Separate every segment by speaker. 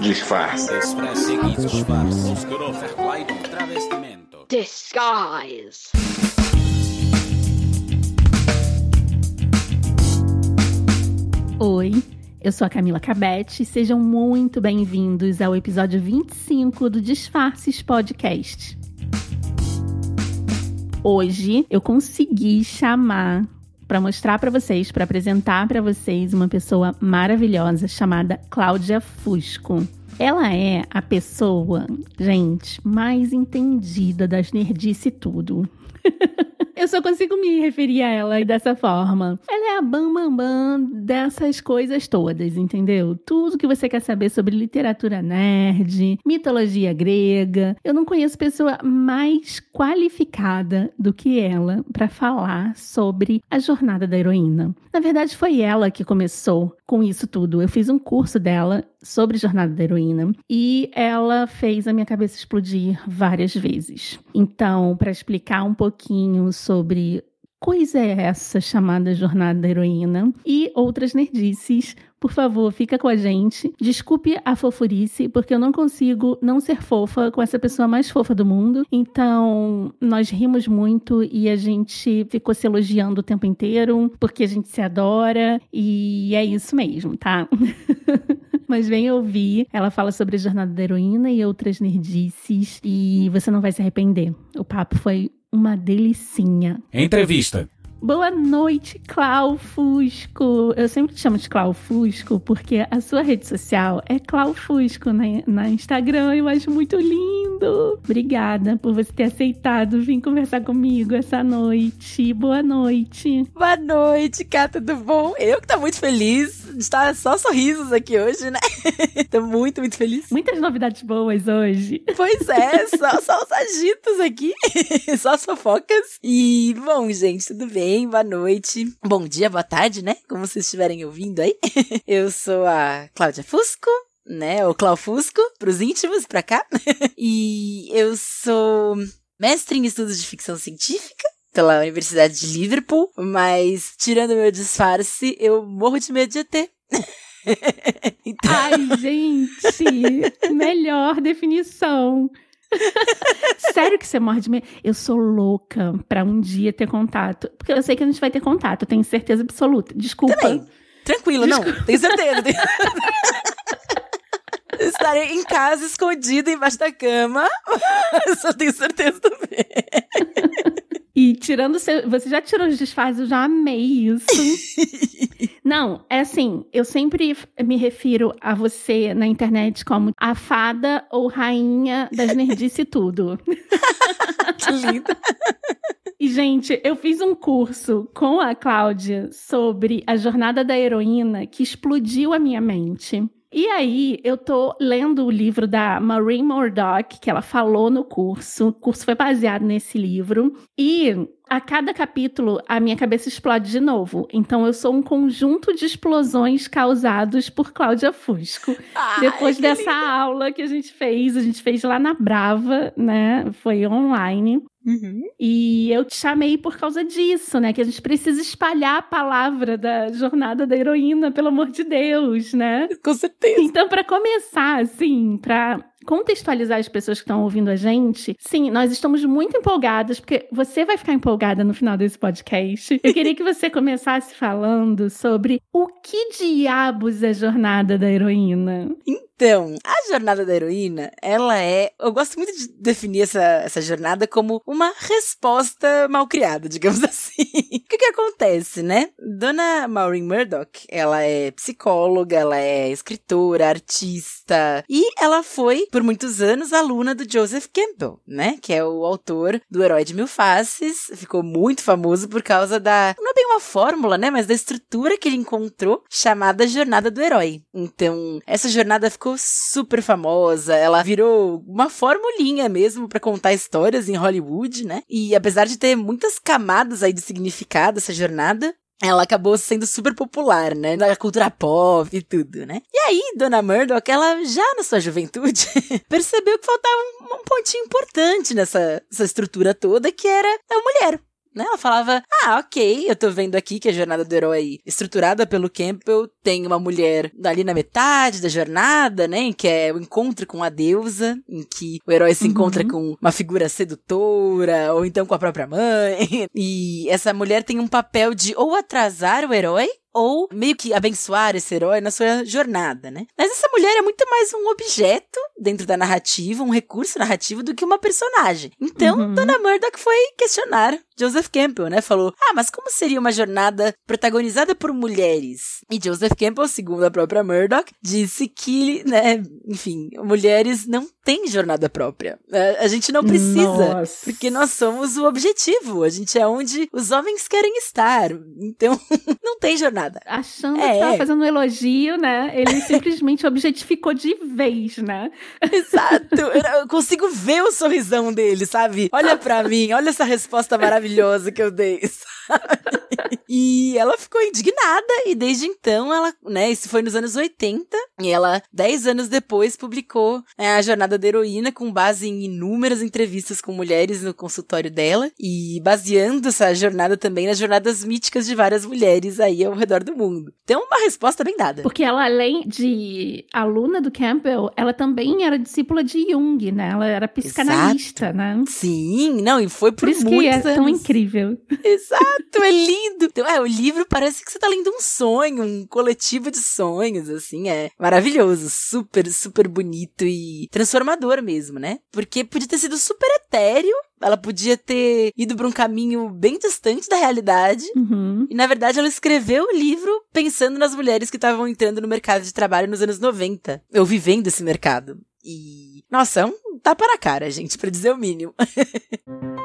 Speaker 1: Disfarce.
Speaker 2: Disguise.
Speaker 3: Oi, eu sou a Camila Cabete e sejam muito bem-vindos ao episódio 25 do Disfarces Podcast. Hoje eu consegui chamar para mostrar para vocês, para apresentar para vocês uma pessoa maravilhosa chamada Cláudia Fusco. Ela é a pessoa, gente, mais entendida das nerdice tudo. Eu só consigo me referir a ela dessa forma. Ela é a bambambam bam, bam dessas coisas todas, entendeu? Tudo que você quer saber sobre literatura nerd, mitologia grega. Eu não conheço pessoa mais qualificada do que ela para falar sobre a jornada da heroína. Na verdade, foi ela que começou com isso tudo. Eu fiz um curso dela sobre Jornada da Heroína e ela fez a minha cabeça explodir várias vezes. Então, para explicar um pouquinho sobre coisa é essa chamada Jornada da Heroína e outras nerdices, por favor, fica com a gente. Desculpe a fofurice, porque eu não consigo não ser fofa com essa pessoa mais fofa do mundo. Então, nós rimos muito e a gente ficou se elogiando o tempo inteiro, porque a gente se adora e é isso mesmo, tá? Mas vem ouvir. Ela fala sobre a jornada da heroína e outras nerdices e você não vai se arrepender. O papo foi uma delicinha.
Speaker 4: Entrevista.
Speaker 3: Boa noite, Clau Fusco. Eu sempre te chamo de Clau Fusco porque a sua rede social é Clau Fusco na, na Instagram. Eu acho muito lindo. Obrigada por você ter aceitado vir conversar comigo essa noite. Boa noite.
Speaker 5: Boa noite, Cá, tudo bom? Eu que tô muito feliz de estar só sorrisos aqui hoje, né? tô muito, muito feliz.
Speaker 3: Muitas novidades boas hoje.
Speaker 5: Pois é, só, só os agitos aqui. só as fofocas. E, bom, gente, tudo bem? Bem? Boa noite. Bom dia, boa tarde, né? Como vocês estiverem ouvindo aí. Eu sou a Cláudia Fusco, né? O Clau Fusco, pros íntimos, pra cá. e eu sou mestre em estudos de ficção científica pela Universidade de Liverpool, mas tirando meu disfarce, eu morro de medo de ET.
Speaker 3: então... Ai, gente, melhor definição. Sério que você morre de medo? Eu sou louca pra um dia ter contato. Porque eu sei que a gente vai ter contato, tenho certeza absoluta. Desculpa.
Speaker 5: Também. Tranquilo, Desculpa. não. Tenho certeza. Estarei em casa, escondida embaixo da cama. Só tenho certeza também.
Speaker 3: E tirando. Seu, você já tirou os disfarces, eu já amei isso. Não, é assim, eu sempre me refiro a você na internet como a fada ou rainha das nerdice tudo.
Speaker 5: que linda.
Speaker 3: E, gente, eu fiz um curso com a Cláudia sobre a jornada da heroína que explodiu a minha mente. E aí, eu tô lendo o livro da Maureen Murdoch, que ela falou no curso. O curso foi baseado nesse livro. E a cada capítulo, a minha cabeça explode de novo. Então, eu sou um conjunto de explosões causados por Cláudia Fusco. Ai, Depois dessa lindo. aula que a gente fez, a gente fez lá na Brava, né? Foi online. Uhum. E eu te chamei por causa disso, né? Que a gente precisa espalhar a palavra da jornada da heroína, pelo amor de Deus, né?
Speaker 5: Com certeza.
Speaker 3: Então, para começar, assim, para contextualizar as pessoas que estão ouvindo a gente, sim, nós estamos muito empolgadas, porque você vai ficar empolgada no final desse podcast. Eu queria que você começasse falando sobre o que diabos é a jornada da heroína.
Speaker 5: Então, a jornada da heroína, ela é. Eu gosto muito de definir essa, essa jornada como uma resposta mal criada, digamos assim. o que, que acontece, né? Dona Maureen Murdoch, ela é psicóloga, ela é escritora, artista, e ela foi, por muitos anos, aluna do Joseph Campbell, né? Que é o autor do Herói de Mil Faces. Ficou muito famoso por causa da. Não é bem uma fórmula, né? Mas da estrutura que ele encontrou, chamada Jornada do Herói. Então, essa jornada ficou ficou super famosa, ela virou uma formulinha mesmo para contar histórias em Hollywood, né? E apesar de ter muitas camadas aí de significado essa jornada, ela acabou sendo super popular, né? Na cultura pop e tudo, né? E aí, Dona Murdoch, ela já na sua juventude percebeu que faltava um, um pontinho importante nessa, nessa estrutura toda, que era a mulher né? Ela falava: "Ah, OK, eu tô vendo aqui que a jornada do herói estruturada pelo Campbell tem uma mulher ali na metade da jornada, né, que é o encontro com a deusa, em que o herói se uhum. encontra com uma figura sedutora ou então com a própria mãe. E essa mulher tem um papel de ou atrasar o herói ou meio que abençoar esse herói na sua jornada, né? Mas essa mulher é muito mais um objeto dentro da narrativa, um recurso narrativo do que uma personagem. Então, uhum. Dona Murdoch foi questionar Joseph Campbell, né? Falou: "Ah, mas como seria uma jornada protagonizada por mulheres?" E Joseph Campbell, segundo a própria Murdoch, disse que, né, enfim, mulheres não têm jornada própria. A gente não precisa, Nossa. porque nós somos o objetivo. A gente é onde os homens querem estar. Então, não tem jornada nada.
Speaker 3: Achando é. que tava fazendo um elogio, né? Ele simplesmente objetificou de vez, né?
Speaker 5: Exato. Eu consigo ver o sorrisão dele, sabe? Olha pra mim, olha essa resposta maravilhosa que eu dei. e ela ficou indignada e desde então ela, né, isso foi nos anos 80 e ela, 10 anos depois, publicou né, a Jornada da Heroína com base em inúmeras entrevistas com mulheres no consultório dela e baseando essa jornada também nas jornadas míticas de várias mulheres aí ao redor do mundo. Então, uma resposta bem dada.
Speaker 3: Porque ela, além de aluna do Campbell, ela também era discípula de Jung, né? Ela era psicanalista,
Speaker 5: Exato.
Speaker 3: né?
Speaker 5: Sim, não, e foi por,
Speaker 3: por isso
Speaker 5: que
Speaker 3: é
Speaker 5: anos.
Speaker 3: tão incrível.
Speaker 5: Exato, é lindo. Então, é, o livro parece que você tá lendo um sonho, um coletivo de sonhos, assim, é maravilhoso, super, super bonito e transformador mesmo, né? Porque podia ter sido super etéreo, ela podia ter ido para um caminho bem distante da realidade.
Speaker 3: Uhum.
Speaker 5: E na verdade ela escreveu o livro pensando nas mulheres que estavam entrando no mercado de trabalho nos anos 90. Eu vivendo esse mercado. E. Nossa, é um tapa na cara, gente, para dizer o mínimo.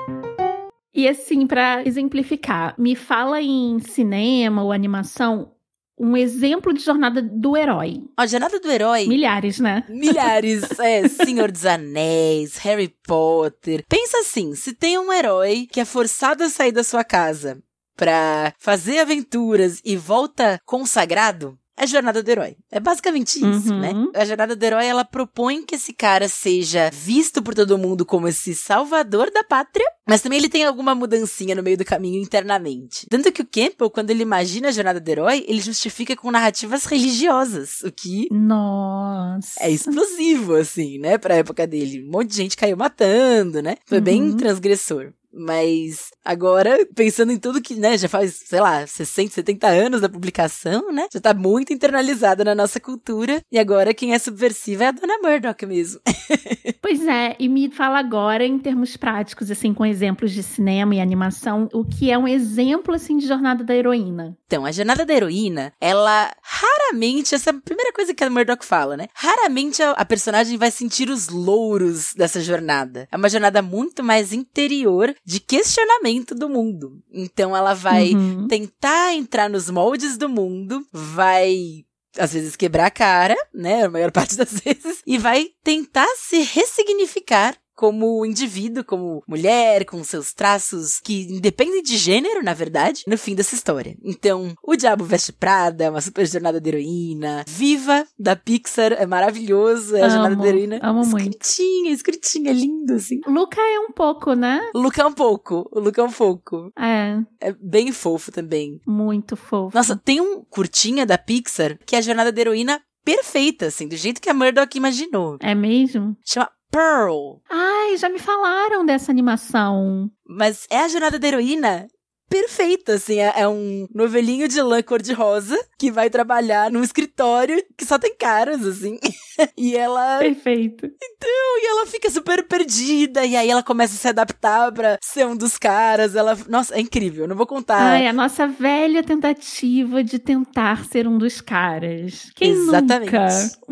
Speaker 3: e assim, para exemplificar, me fala em cinema ou animação um exemplo de jornada do herói.
Speaker 5: A jornada do herói.
Speaker 3: Milhares, né?
Speaker 5: Milhares. é, Senhor dos Anéis, Harry Potter. Pensa assim: se tem um herói que é forçado a sair da sua casa para fazer aventuras e volta consagrado, é a jornada do herói. É basicamente isso,
Speaker 3: uhum.
Speaker 5: né? A jornada do herói, ela propõe que esse cara seja visto por todo mundo como esse salvador da pátria, mas também ele tem alguma mudancinha no meio do caminho internamente. Tanto que o Campbell, quando ele imagina a jornada do herói, ele justifica com narrativas religiosas, o que...
Speaker 3: Nossa!
Speaker 5: É explosivo, assim, né? Pra época dele. Um monte de gente caiu matando, né? Foi uhum. bem transgressor. Mas agora, pensando em tudo que, né, já faz, sei lá, 60, 70 anos da publicação, né? Já tá muito internalizada na nossa cultura. E agora quem é subversiva é a Dona Murdoch mesmo.
Speaker 3: pois é, e me fala agora em termos práticos, assim, com exemplos de cinema e animação, o que é um exemplo, assim, de jornada da heroína.
Speaker 5: Então, a jornada da heroína, ela raramente, essa é a primeira coisa que a Murdoch fala, né? Raramente a, a personagem vai sentir os louros dessa jornada. É uma jornada muito mais interior de questionamento do mundo. Então ela vai uhum. tentar entrar nos moldes do mundo, vai às vezes quebrar a cara, né, a maior parte das vezes, e vai tentar se ressignificar como indivíduo, como mulher, com seus traços que independem de gênero, na verdade, no fim dessa história. Então, O Diabo Veste Prada, é uma super jornada de heroína. Viva, da Pixar, é maravilhoso, é a amo, jornada de heroína.
Speaker 3: Amo
Speaker 5: escritinha,
Speaker 3: muito.
Speaker 5: escritinha, lindo, assim.
Speaker 3: Luca é um pouco, né?
Speaker 5: Luca é um pouco, o Luca é um pouco.
Speaker 3: É.
Speaker 5: É bem fofo também.
Speaker 3: Muito fofo.
Speaker 5: Nossa, tem um curtinha da Pixar que é a jornada de heroína perfeita, assim, do jeito que a Murdoch imaginou.
Speaker 3: É mesmo?
Speaker 5: Chama Pearl.
Speaker 3: Ai, já me falaram dessa animação.
Speaker 5: Mas é a jornada da heroína perfeita, assim. É, é, um novelinho de lã cor-de-rosa que vai trabalhar num escritório que só tem caras, assim. e ela.
Speaker 3: Perfeito.
Speaker 5: Então, e ela fica super perdida. E aí ela começa a se adaptar pra ser um dos caras. Ela. Nossa, é incrível. Não vou contar.
Speaker 3: Ai, a nossa velha tentativa de tentar ser um dos caras. Quem Exatamente. nunca?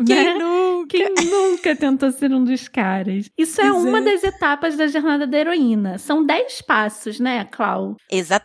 Speaker 5: Quem né? nunca?
Speaker 3: Quem nunca tentou ser um dos caras? Isso é uma das etapas da jornada da heroína. São dez passos, né, Clau?
Speaker 5: Exatamente.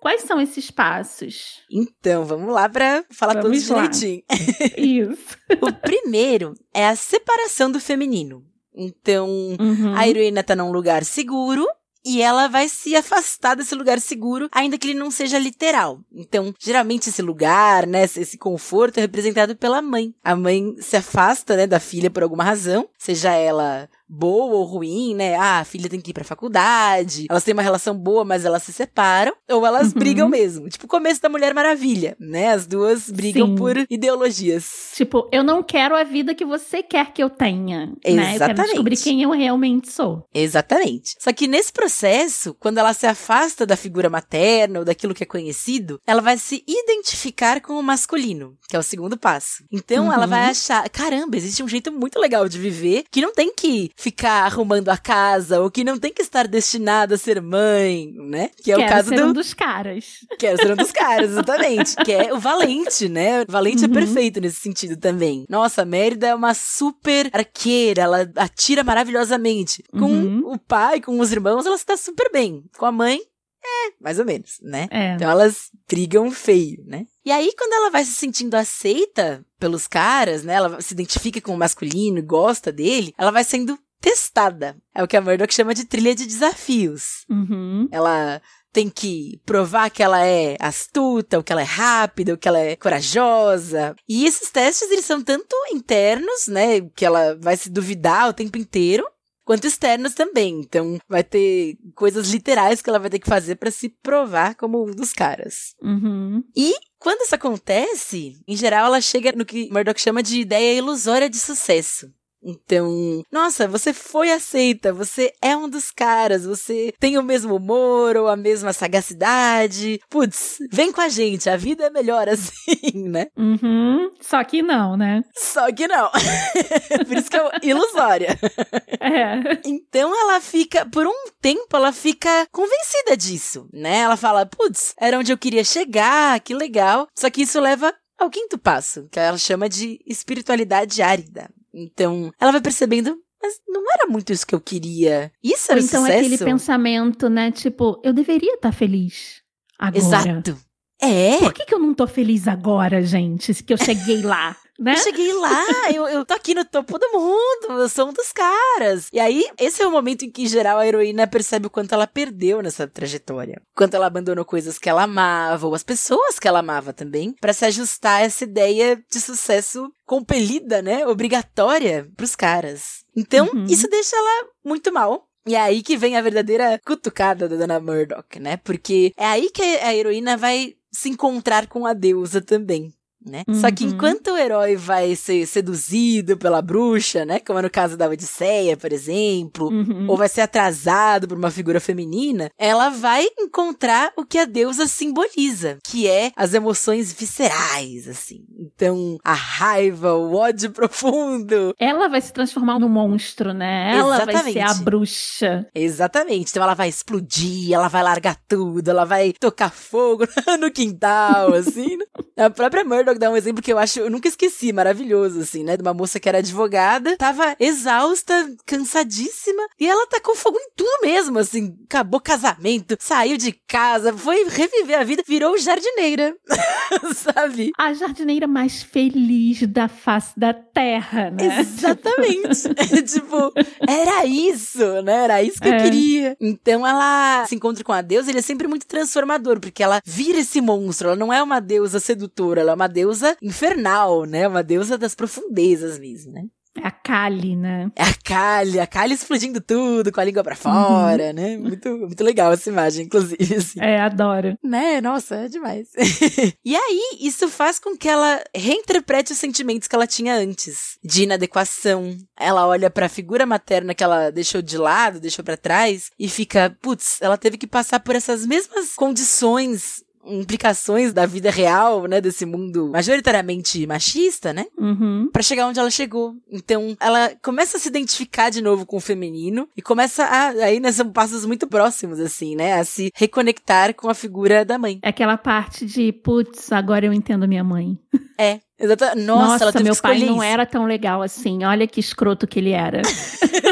Speaker 3: Quais são esses passos?
Speaker 5: Então, vamos lá para falar vamos todos lá. direitinho.
Speaker 3: Isso.
Speaker 5: o primeiro é a separação do feminino. Então,
Speaker 3: uhum.
Speaker 5: a heroína tá num lugar seguro e ela vai se afastar desse lugar seguro, ainda que ele não seja literal. Então, geralmente esse lugar, né, esse conforto é representado pela mãe. A mãe se afasta, né, da filha por alguma razão, seja ela boa ou ruim, né? Ah, a filha tem que ir pra faculdade, elas têm uma relação boa, mas elas se separam, ou elas
Speaker 3: Uhum.
Speaker 5: brigam mesmo. Tipo o começo da Mulher Maravilha, né? As duas brigam
Speaker 3: Sim.
Speaker 5: por ideologias.
Speaker 3: Tipo, eu não quero a vida que você quer que eu tenha. Né? Eu quero
Speaker 5: Exatamente.
Speaker 3: descobrir quem eu realmente sou.
Speaker 5: Exatamente. Só que nesse processo, quando ela se afasta da figura materna ou daquilo que é conhecido, ela vai se identificar com o masculino, que é o segundo passo. Então
Speaker 3: Uhum.
Speaker 5: ela vai achar, caramba, existe um jeito muito legal de viver que não tem que ficar arrumando a casa ou que não tem que estar destinada a ser mãe, né? Que é
Speaker 3: quero
Speaker 5: o caso
Speaker 3: ser
Speaker 5: do
Speaker 3: um dos caras.
Speaker 5: Quero ser um dos caras, exatamente. que é o Valente, né? O Valente é
Speaker 3: Uhum.
Speaker 5: perfeito nesse sentido também. Nossa, a Mérida é uma super arqueira, ela atira maravilhosamente. Com
Speaker 3: Uhum.
Speaker 5: o pai, com os irmãos, ela se dá super bem. Com a mãe, é, mais ou menos, né?
Speaker 3: É.
Speaker 5: Então elas brigam feio, né? E aí, quando ela vai se sentindo aceita pelos caras, né? Ela se identifica com o masculino, gosta dele, ela vai sendo testada. É o que a Murdoch chama de trilha de desafios.
Speaker 3: Uhum.
Speaker 5: Ela tem que provar que ela é astuta, ou que ela é rápida, ou que ela é corajosa. E esses testes, eles são tanto internos, né, que ela vai se duvidar o tempo inteiro, quanto externos também. Então, vai ter coisas literais que ela vai ter que fazer pra se provar como um dos caras.
Speaker 3: Uhum.
Speaker 5: E quando isso acontece, em geral ela chega no que Murdoch chama de ideia ilusória de sucesso. Então, nossa, você foi aceita, você é um dos caras, você tem o mesmo humor ou a mesma sagacidade. Putz, vem com a gente, a vida é melhor assim, né?
Speaker 3: Uhum. Só que não, né?
Speaker 5: Só que não. Por isso que é ilusória.
Speaker 3: É.
Speaker 5: Então ela fica, por um tempo, ela fica convencida disso, né? Ela fala, putz, era onde eu queria chegar, que legal. Só que isso leva ao quinto passo, que ela chama de espiritualidade árida. Então, ela vai percebendo, mas não era muito isso que eu queria. Isso
Speaker 3: Ou
Speaker 5: era
Speaker 3: então
Speaker 5: sucesso?
Speaker 3: aquele pensamento, né? Tipo, eu deveria estar feliz agora.
Speaker 5: Exato. É.
Speaker 3: Por que, que eu não tô feliz agora, gente? Que eu cheguei lá, né?
Speaker 5: Eu cheguei lá, eu, eu tô aqui no topo do mundo, eu sou um dos caras. E aí, esse é o momento em que, em geral, a heroína percebe o quanto ela perdeu nessa trajetória. Quanto ela abandonou coisas que ela amava, ou as pessoas que ela amava também, pra se ajustar a essa ideia de sucesso compelida, né? Obrigatória pros caras. Então,
Speaker 3: Uhum.
Speaker 5: isso deixa ela muito mal. E é aí que vem a verdadeira cutucada da Dona Murdoch, né? Porque é aí que a heroína vai se encontrar com a deusa também. Né? Só que
Speaker 3: Uhum.
Speaker 5: enquanto o herói vai ser seduzido pela bruxa, né? Como é no caso da Odisseia, por exemplo,
Speaker 3: Uhum.
Speaker 5: ou vai ser atrasado por uma figura feminina, ela vai encontrar o que a deusa simboliza, que é as emoções viscerais, assim. Então, a raiva, o ódio profundo.
Speaker 3: Ela vai se transformar no monstro, né? Ela vai ser a
Speaker 5: Exatamente.
Speaker 3: bruxa.
Speaker 5: Exatamente. Então ela vai explodir, ela vai largar tudo, ela vai tocar fogo no quintal, assim. né? A própria Murdoch dá um exemplo que eu acho, eu nunca esqueci, maravilhoso, assim, né? De uma moça que era advogada, tava exausta, cansadíssima, e ela tacou fogo em tudo mesmo, assim. Acabou casamento, saiu de casa, foi reviver a vida, virou jardineira, sabe?
Speaker 3: A jardineira mais feliz da face da terra, né?
Speaker 5: Exatamente. tipo, era isso, né? Era isso que eu
Speaker 3: É.
Speaker 5: queria. Então ela se encontra com a deusa, ele é sempre muito transformador, porque ela vira esse monstro. Ela não é uma deusa sedutora, ela é uma deusa infernal, né? Uma deusa das profundezas mesmo, né?
Speaker 3: É a Kali, né?
Speaker 5: É a Kali, a Kali explodindo tudo, com a língua pra fora, né? Muito, muito legal essa imagem, inclusive, assim.
Speaker 3: É, adoro.
Speaker 5: Né? Nossa, é demais. e aí, isso faz com que ela reinterprete os sentimentos que ela tinha antes, de inadequação. Ela olha pra figura materna que ela deixou de lado, deixou pra trás, e fica, putz, ela teve que passar por essas mesmas condições. Implicações da vida real, né? Desse mundo majoritariamente machista, né?
Speaker 3: Uhum.
Speaker 5: Pra chegar onde ela chegou. Então, ela começa a se identificar de novo com o feminino e começa a. Aí, né, são passos muito próximos, assim, né? A se reconectar com a figura da mãe.
Speaker 3: É aquela parte de, putz, agora eu entendo minha mãe.
Speaker 5: É. Exatamente. Nossa, ela teve
Speaker 3: meu pai
Speaker 5: escolher
Speaker 3: não
Speaker 5: isso.
Speaker 3: era tão legal assim. Olha que escroto que ele era.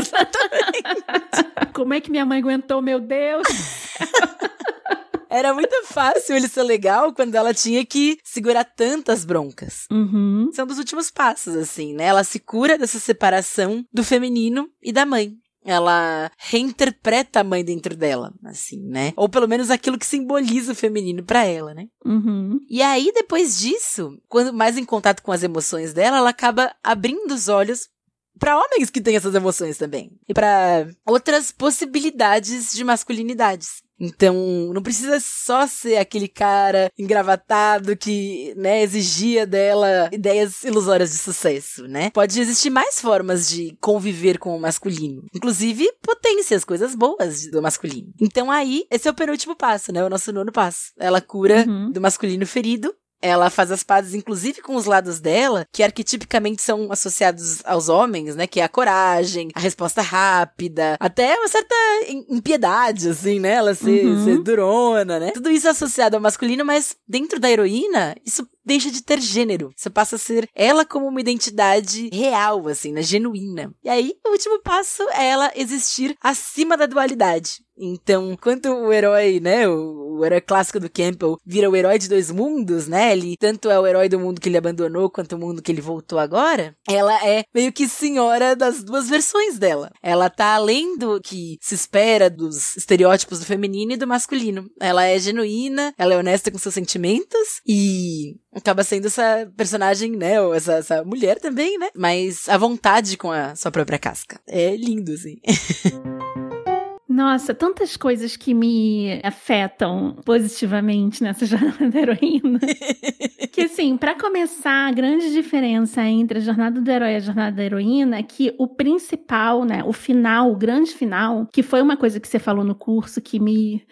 Speaker 3: Como é que minha mãe aguentou, meu Deus?
Speaker 5: Era muito fácil ele ser legal quando ela tinha que segurar tantas broncas.
Speaker 3: Uhum.
Speaker 5: São dos últimos passos, assim, né? Ela se cura dessa separação do feminino e da mãe. Ela reinterpreta a mãe dentro dela, assim, né? Ou pelo menos aquilo que simboliza o feminino pra ela, né?
Speaker 3: Uhum.
Speaker 5: E aí, depois disso, quando mais em contato com as emoções dela, ela acaba abrindo os olhos para homens que têm essas emoções também. E para outras possibilidades de masculinidades. Então, não precisa só ser aquele cara engravatado que, né, exigia dela ideias ilusórias de sucesso, né? Pode existir mais formas de conviver com o masculino. Inclusive, potências, coisas boas do masculino. Então, aí, esse é o penúltimo passo, né? O nosso nono passo. Ela cura uhum. do masculino ferido ela faz as pazes, inclusive, com os lados dela, que arquetipicamente são associados aos homens, né? Que é a coragem, a resposta rápida, até uma certa impiedade, assim, né? Ela ser, uhum. ser durona, né? Tudo isso é associado ao masculino, mas dentro da heroína, isso deixa de ter gênero. Você passa a ser ela como uma identidade real, assim, né? Genuína. E aí, o último passo é ela existir acima da dualidade. Então, enquanto o herói, né, o, o, herói clássico do Campbell vira o herói de dois mundos, né, ele tanto é o herói do mundo que ele abandonou quanto o mundo que ele voltou agora, ela é meio que senhora das duas versões dela. Ela tá além do que se espera dos estereótipos do feminino e do masculino. Ela é genuína, ela é honesta com seus sentimentos e acaba sendo essa personagem, né, ou essa, essa mulher também, né, mas à vontade com a sua própria casca. É lindo, assim.
Speaker 3: Nossa, tantas coisas que me afetam positivamente nessa jornada da heroína. que assim, para começar, a grande diferença entre a jornada do herói e a jornada da heroína é que o principal, né, o final, o grande final, que foi uma coisa que você falou no curso que me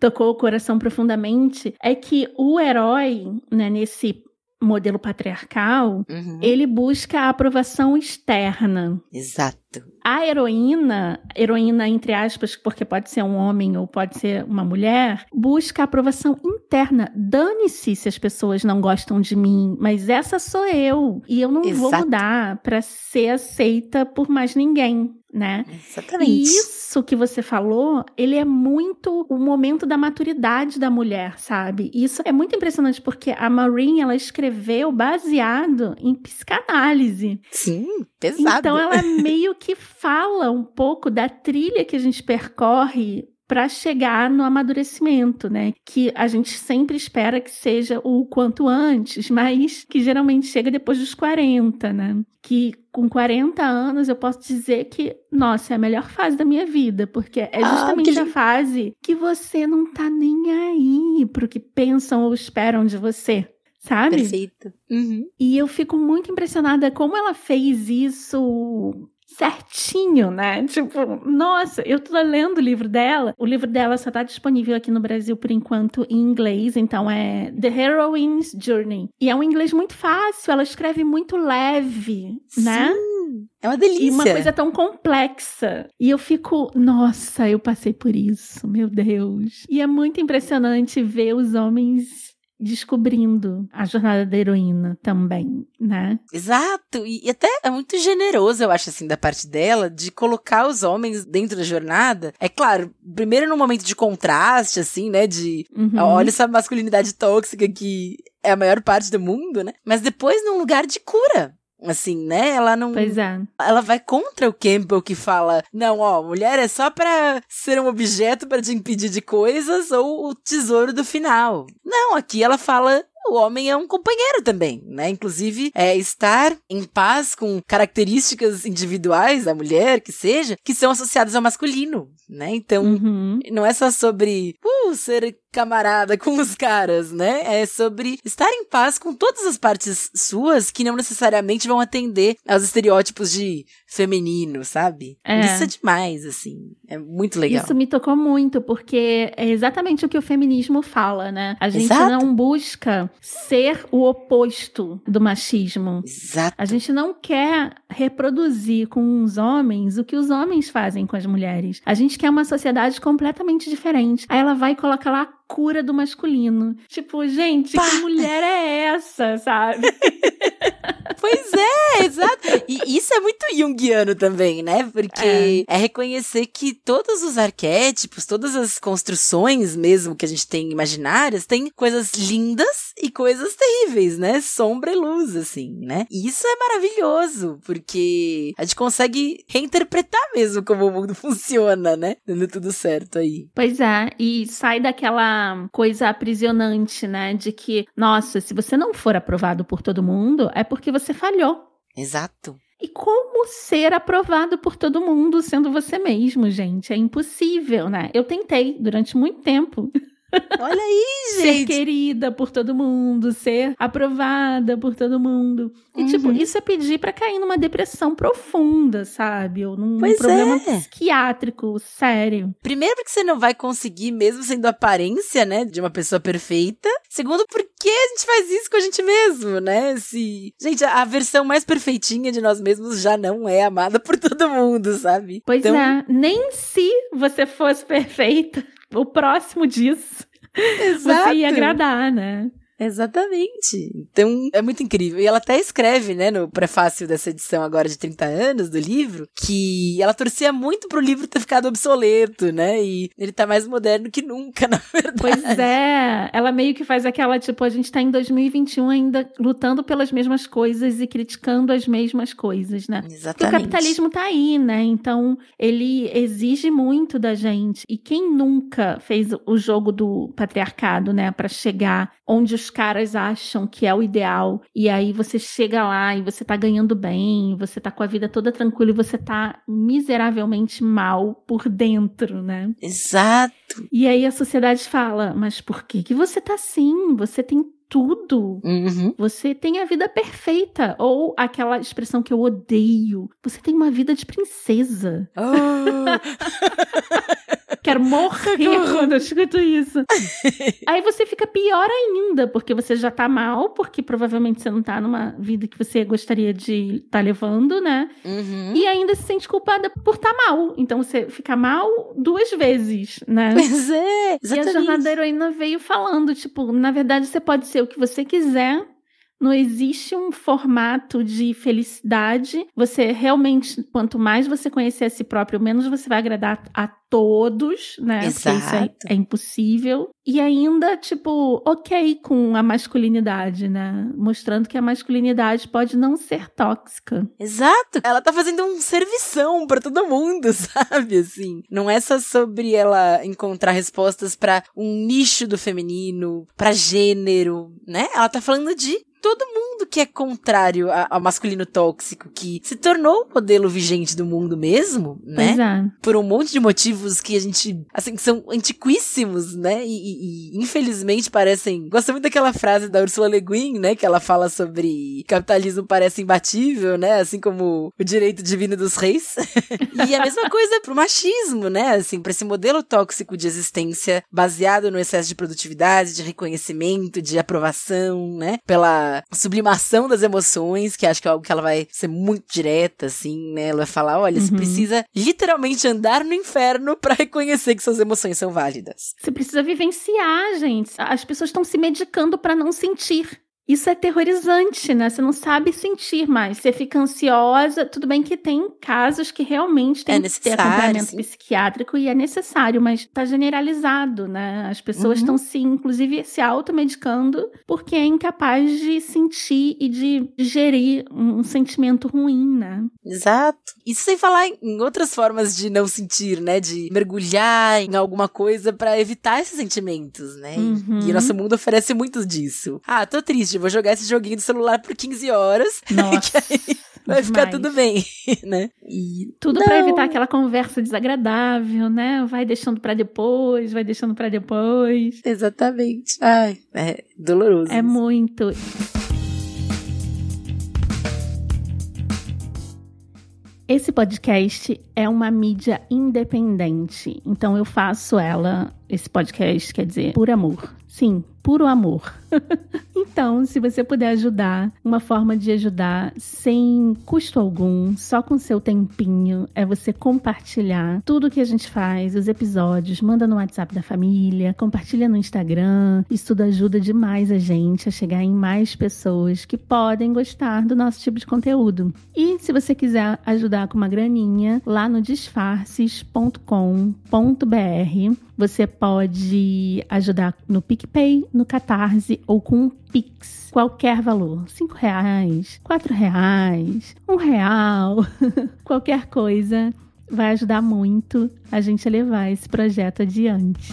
Speaker 3: tocou o coração profundamente, é que o herói, né, nesse modelo patriarcal, uhum. ele busca a aprovação externa.
Speaker 5: Exato.
Speaker 3: A heroína, heroína entre aspas, porque pode ser um homem ou pode ser uma mulher, busca aprovação interna. Dane-se se as pessoas não gostam de mim, mas essa sou eu e eu não Exato. vou mudar para ser aceita por mais ninguém né?
Speaker 5: Exatamente.
Speaker 3: E isso que você falou, ele é muito o momento da maturidade da mulher, sabe? Isso é muito impressionante porque a Maureen, ela escreveu baseado em psicanálise.
Speaker 5: Sim, pesado.
Speaker 3: Então ela meio que fala um pouco da trilha que a gente percorre para chegar no amadurecimento, né? Que a gente sempre espera que seja o quanto antes, mas que geralmente chega depois dos 40, né? Que com 40 anos eu posso dizer que, nossa, é a melhor fase da minha vida, porque é justamente ah, a fase que você não tá nem aí pro que pensam ou esperam de você. Sabe?
Speaker 5: Perfeito. Uhum.
Speaker 3: E eu fico muito impressionada como ela fez isso certinho, né? Tipo, nossa, eu tô lendo o livro dela. O livro dela só tá disponível aqui no Brasil por enquanto em inglês, então é The Heroine's Journey. E é um inglês muito fácil, ela escreve muito leve, né?
Speaker 5: Sim. É uma delícia.
Speaker 3: E uma coisa tão complexa. E eu fico, nossa, eu passei por isso, meu Deus. E é muito impressionante ver os homens descobrindo a jornada da heroína também, né?
Speaker 5: Exato, e, até é muito generoso, eu acho, assim, da parte dela, de colocar os homens dentro da jornada. É claro, primeiro num momento de contraste, assim, né? De uhum. olha essa masculinidade tóxica que é a maior parte do mundo, né? Mas depois num lugar de cura. Assim, né? Ela não.
Speaker 3: Pois é.
Speaker 5: Ela vai contra o Campbell que fala: não, ó, mulher é só pra ser um objeto para te impedir de coisas ou o tesouro do final. Não, aqui ela fala o homem é um companheiro também, né? Inclusive, é estar em paz com características individuais da mulher, que seja, que são associadas ao masculino, né? Então, uhum. não é só sobre uh, ser camarada com os caras, né? É sobre estar em paz com todas as partes suas que não necessariamente vão atender aos estereótipos de feminino, sabe? É. Isso é demais, assim. É muito legal.
Speaker 3: Isso me tocou muito, porque é exatamente o que o feminismo fala, né? A gente Exato. não busca ser o oposto do machismo.
Speaker 5: Exato.
Speaker 3: A gente não quer reproduzir com os homens o que os homens fazem com as mulheres. A gente quer uma sociedade completamente diferente. Aí ela vai e coloca lá cura do masculino. Tipo, gente, Pá. que mulher é essa, sabe?
Speaker 5: pois é, exato. E isso é muito junguiano também, né? Porque é. é. reconhecer que todos os arquétipos, todas as construções mesmo que a gente tem imaginárias, tem coisas lindas e coisas terríveis, né? Sombra e luz, assim, né? E isso é maravilhoso, porque a gente consegue reinterpretar mesmo como o mundo funciona, né? Dando tudo certo aí.
Speaker 3: Pois é, e sai daquela coisa aprisionante, né? De que, nossa, se você não for aprovado por todo mundo, é porque você falhou.
Speaker 5: Exato.
Speaker 3: E como ser aprovado por todo mundo sendo você mesmo, gente. É impossível, né? Eu tentei durante muito tempo.
Speaker 5: Olha aí, gente.
Speaker 3: Ser querida por todo mundo, ser aprovada por todo mundo. E, uhum. tipo, isso é pedir para cair numa depressão profunda, sabe? Ou num pois problema é. psiquiátrico sério.
Speaker 5: Primeiro, porque você não vai conseguir, mesmo sendo aparência, né, de uma pessoa perfeita. Segundo, porque a gente faz isso com a gente mesmo, né? Se... Gente, a versão mais perfeitinha de nós mesmos já não é amada por todo mundo, sabe?
Speaker 3: Pois então... é. Nem se você fosse perfeita o próximo disso, Exato. você ia agradar, né?
Speaker 5: Exatamente. Então, é muito incrível. E ela até escreve, né, no prefácio dessa edição agora de 30 anos do livro, que ela torcia muito pro livro ter ficado obsoleto, né? E ele tá mais moderno que nunca, na verdade.
Speaker 3: Pois é. Ela meio que faz aquela, tipo, a gente tá em 2021 ainda lutando pelas mesmas coisas e criticando as mesmas coisas, né?
Speaker 5: Exatamente.
Speaker 3: Porque o capitalismo tá aí, né? Então, ele exige muito da gente. E quem nunca fez o jogo do patriarcado, né, para chegar onde os caras acham que é o ideal, e aí você chega lá e você tá ganhando bem, você tá com a vida toda tranquila e você tá miseravelmente mal por dentro, né?
Speaker 5: Exato.
Speaker 3: E aí a sociedade fala: "Mas por que que você tá assim? Você tem tudo.
Speaker 5: Uhum.
Speaker 3: Você tem a vida perfeita. Ou aquela expressão que eu odeio. Você tem uma vida de princesa.
Speaker 5: Oh.
Speaker 3: Quero morrer quando eu escuto isso. Aí você fica pior ainda, porque você já tá mal, porque provavelmente você não tá numa vida que você gostaria de estar tá levando, né?
Speaker 5: Uhum.
Speaker 3: E ainda se sente culpada por estar tá mal. Então você fica mal duas vezes, né?
Speaker 5: Pois é, exatamente.
Speaker 3: E a jornada da heroína veio falando, tipo, na verdade você pode ser o que você quiser não existe um formato de felicidade. Você realmente, quanto mais você conhecer a si próprio, menos você vai agradar a todos, né?
Speaker 5: Exato.
Speaker 3: Porque isso é, é, impossível. E ainda, tipo, ok com a masculinidade, né? Mostrando que a masculinidade pode não ser tóxica.
Speaker 5: Exato. Ela tá fazendo um servição para todo mundo, sabe? Assim, não é só sobre ela encontrar respostas para um nicho do feminino, para gênero, né? Ela tá falando de todo mundo que é contrário ao masculino tóxico, que se tornou o modelo vigente do mundo mesmo, né?
Speaker 3: Exato.
Speaker 5: Por um monte de motivos que a gente, assim, que são antiquíssimos, né? E, e, e, infelizmente parecem. Gosto muito daquela frase da Ursula Le Guin, né? Que ela fala sobre capitalismo parece imbatível, né? Assim como o direito divino dos reis. e a mesma coisa pro machismo, né? Assim, pra esse modelo tóxico de existência baseado no excesso de produtividade, de reconhecimento, de aprovação, né? Pela sublimação das emoções, que acho que é algo que ela vai ser muito direta, assim, né? Ela vai falar: olha, uhum. você precisa literalmente andar no inferno para reconhecer que suas emoções são válidas.
Speaker 3: Você precisa vivenciar, gente. As pessoas estão se medicando para não sentir. Isso é terrorizante, né? Você não sabe sentir mais. Você fica ansiosa. Tudo bem que tem casos que realmente tem é que ter acompanhamento sim. psiquiátrico e é necessário, mas está generalizado, né? As pessoas estão uhum. se, inclusive, se automedicando porque é incapaz de sentir e de gerir um sentimento ruim, né?
Speaker 5: Exato. Isso sem falar em outras formas de não sentir, né? De mergulhar em alguma coisa para evitar esses sentimentos, né?
Speaker 3: Uhum.
Speaker 5: E nosso mundo oferece muito disso. Ah, tô triste vou jogar esse joguinho do celular por 15 horas.
Speaker 3: Nossa.
Speaker 5: vai demais. ficar tudo bem, né? E
Speaker 3: tudo para evitar aquela conversa desagradável, né? Vai deixando para depois, vai deixando para depois.
Speaker 5: Exatamente. Ai, é doloroso.
Speaker 3: É muito. Esse podcast é uma mídia independente, então eu faço ela, esse podcast, quer dizer, por amor. Sim, puro amor. então, se você puder ajudar, uma forma de ajudar sem custo algum, só com seu tempinho, é você compartilhar tudo que a gente faz, os episódios, manda no WhatsApp da família, compartilha no Instagram. Isso tudo ajuda demais a gente a chegar em mais pessoas que podem gostar do nosso tipo de conteúdo. E se você quiser ajudar com uma graninha, lá no disfarces.com.br você pode ajudar no PicPay, no Catarse ou com um Pix. Qualquer valor. Cinco reais, quatro reais, um real. Qualquer coisa vai ajudar muito a gente a levar esse projeto adiante.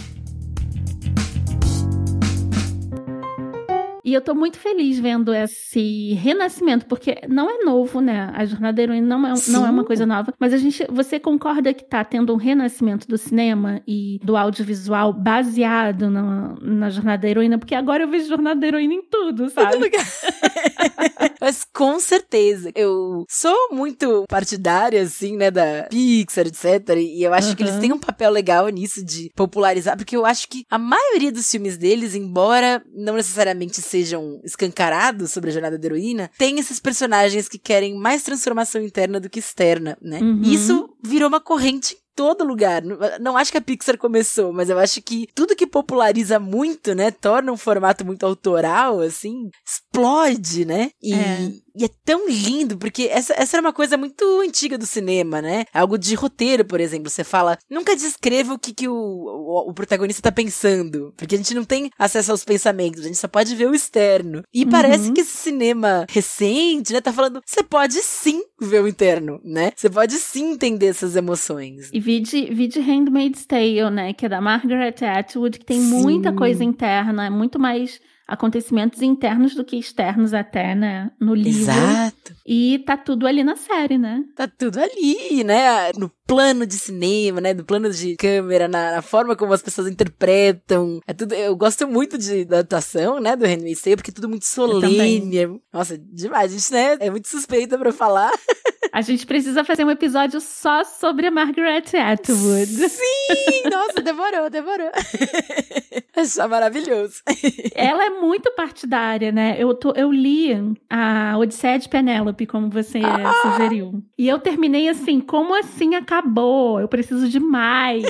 Speaker 3: E eu tô muito feliz vendo esse renascimento, porque não é novo, né? A jornada da heroína não é, não é uma coisa nova, mas a gente, você concorda que tá tendo um renascimento do cinema e do audiovisual baseado na, na jornada da heroína? Porque agora eu vejo jornada da heroína em tudo, sabe?
Speaker 5: Mas com certeza. Eu sou muito partidária, assim, né, da Pixar, etc. E eu acho uhum. que eles têm um papel legal nisso de popularizar, porque eu acho que a maioria dos filmes deles, embora não necessariamente sejam escancarados sobre a jornada da heroína, tem esses personagens que querem mais transformação interna do que externa, né? Uhum. Isso virou uma corrente todo lugar. Não acho que a Pixar começou, mas eu acho que tudo que populariza muito, né, torna um formato muito autoral, assim, explode, né? E, é. e é tão lindo, porque essa, essa era uma coisa muito antiga do cinema, né? Algo de roteiro, por exemplo. Você fala, nunca descreva o que, que o, o, o protagonista tá pensando, porque a gente não tem acesso aos pensamentos, a gente só pode ver o externo. E uhum. parece que esse cinema recente, né, tá falando, você pode sim ver o interno, né? Você pode sim entender essas emoções.
Speaker 3: E vide, vide Handmaid's Tale, né? Que é da Margaret Atwood, que tem Sim. muita coisa interna, muito mais acontecimentos internos do que externos até, né, no livro.
Speaker 5: Exato.
Speaker 3: E tá tudo ali na série, né?
Speaker 5: Tá tudo ali, né? No plano de cinema, né? Do plano de câmera, na, na forma como as pessoas interpretam. É tudo. Eu gosto muito de, da atuação, né? Do Henry Tale, porque é tudo muito solene. Nossa, demais. A gente, né? É muito suspeita para falar.
Speaker 3: A gente precisa fazer um episódio só sobre a Margaret Atwood.
Speaker 5: Sim! Nossa, demorou, demorou. Achar maravilhoso.
Speaker 3: Ela é muito partidária, né? Eu, tô, eu li a Odisseia de Penélope, como você ah! sugeriu. E eu terminei assim, como assim acabou? Eu preciso de mais.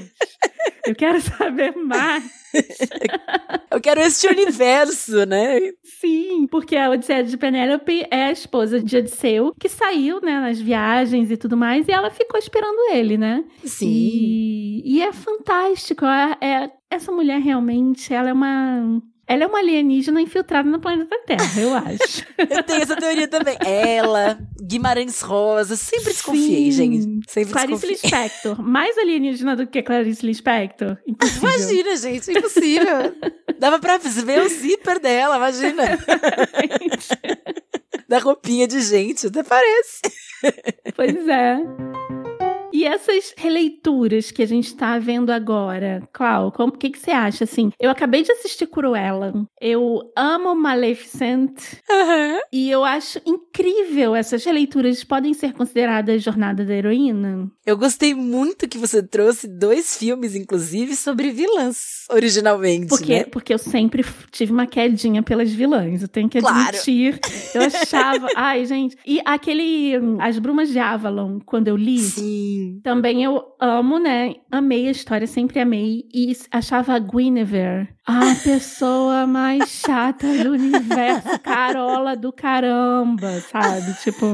Speaker 3: eu quero saber mais.
Speaker 5: Eu quero este universo, né?
Speaker 3: Sim, porque a Odisseia de Penélope é a esposa de Odisseu, que saiu, né, nas viagens e tudo mais, e ela ficou esperando ele, né?
Speaker 5: Sim.
Speaker 3: E, e é fantástico. É, é, essa mulher realmente, ela é uma ela é uma alienígena infiltrada no planeta Terra, eu acho.
Speaker 5: eu tenho essa teoria também. Ela, Guimarães Rosa, sempre desconfiei, Sim. gente. Sempre
Speaker 3: Clarice Lispector. Mais alienígena do que Clarice Lispector. Impossível.
Speaker 5: Imagina, gente, impossível. Dava pra ver o zíper dela, imagina. da roupinha de gente, até parece.
Speaker 3: Pois é. E essas releituras que a gente está vendo agora, Clau, o que, que você acha, assim? Eu acabei de assistir Cruella. Eu amo Maleficent. Uhum. E eu acho incrível essas releituras. Podem ser consideradas Jornada da Heroína?
Speaker 5: Eu gostei muito que você trouxe dois filmes, inclusive, sobre vilãs, originalmente,
Speaker 3: porque,
Speaker 5: né?
Speaker 3: Porque eu sempre tive uma quedinha pelas vilãs. Eu tenho que admitir. Claro. Eu achava... Ai, gente... E aquele... As Brumas de Avalon, quando eu li...
Speaker 5: Sim
Speaker 3: também eu amo, né? Amei a história, sempre amei. E achava a Guinevere a pessoa mais chata do universo, carola do caramba, sabe? Tipo.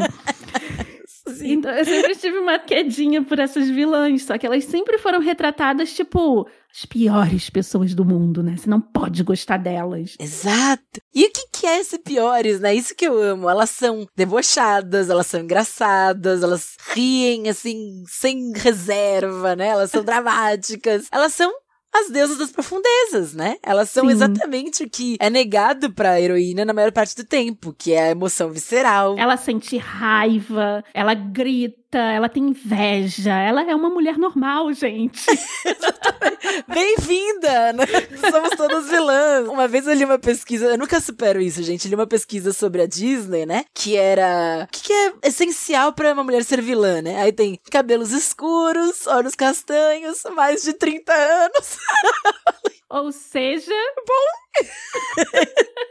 Speaker 3: Então, eu sempre tive uma quedinha por essas vilãs, só que elas sempre foram retratadas, tipo, as piores pessoas do mundo, né? Você não pode gostar delas.
Speaker 5: Exato. E o que, que é ser piores, né? Isso que eu amo. Elas são debochadas, elas são engraçadas, elas riem, assim, sem reserva, né? Elas são dramáticas. Elas são as deusas das profundezas, né? Elas são Sim. exatamente o que é negado pra heroína na maior parte do tempo, que é a emoção visceral.
Speaker 3: Ela sente raiva, ela grita, ela tem inveja, ela é uma mulher normal, gente.
Speaker 5: Bem-vinda! Né? Somos todas vilãs. Uma vez eu li uma pesquisa, eu nunca supero isso, gente. Eu li uma pesquisa sobre a Disney, né? Que era. O que, que é essencial para uma mulher ser vilã, né? Aí tem cabelos escuros, olhos castanhos, mais de 30 anos.
Speaker 3: Ou seja.
Speaker 5: Bom.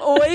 Speaker 5: Oi,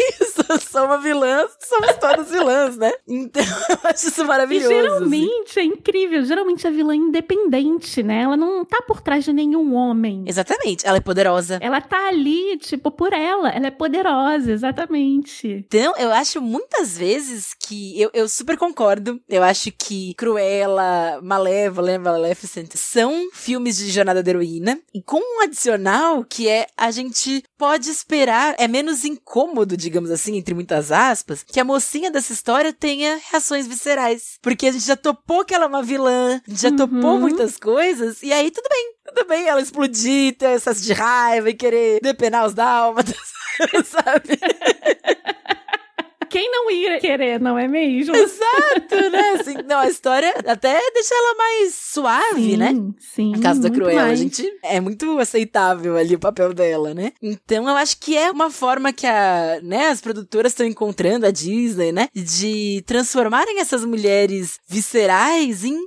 Speaker 5: sou uma vilã, somos todas vilãs, né? Então, eu acho isso maravilhoso.
Speaker 3: E geralmente assim. é incrível. Geralmente a vilã é independente, né? Ela não tá por trás de nenhum homem.
Speaker 5: Exatamente. Ela é poderosa.
Speaker 3: Ela tá ali, tipo, por ela. Ela é poderosa, exatamente.
Speaker 5: Então, eu acho muitas vezes que. Eu, eu super concordo. Eu acho que Cruella, Malévola, Maleficent são filmes de jornada da heroína. E com um adicional que é a gente pode esperar, é menos incômodo, digamos assim, entre muitas aspas, que a mocinha dessa história tenha reações viscerais. Porque a gente já topou que ela é uma vilã, a gente já uhum. topou muitas coisas, e aí tudo bem. Tudo bem ela explodir, ter excesso de raiva e querer depenar os dálmatas. sabe?
Speaker 3: Quem não ia querer, não é mesmo?
Speaker 5: Exato, né? Assim, não, a história até deixa ela mais suave,
Speaker 3: sim,
Speaker 5: né?
Speaker 3: Sim.
Speaker 5: A Casa da Cruella,
Speaker 3: mais.
Speaker 5: a gente é muito aceitável ali o papel dela, né? Então eu acho que é uma forma que a, né, as produtoras estão encontrando a Disney, né, de transformarem essas mulheres viscerais em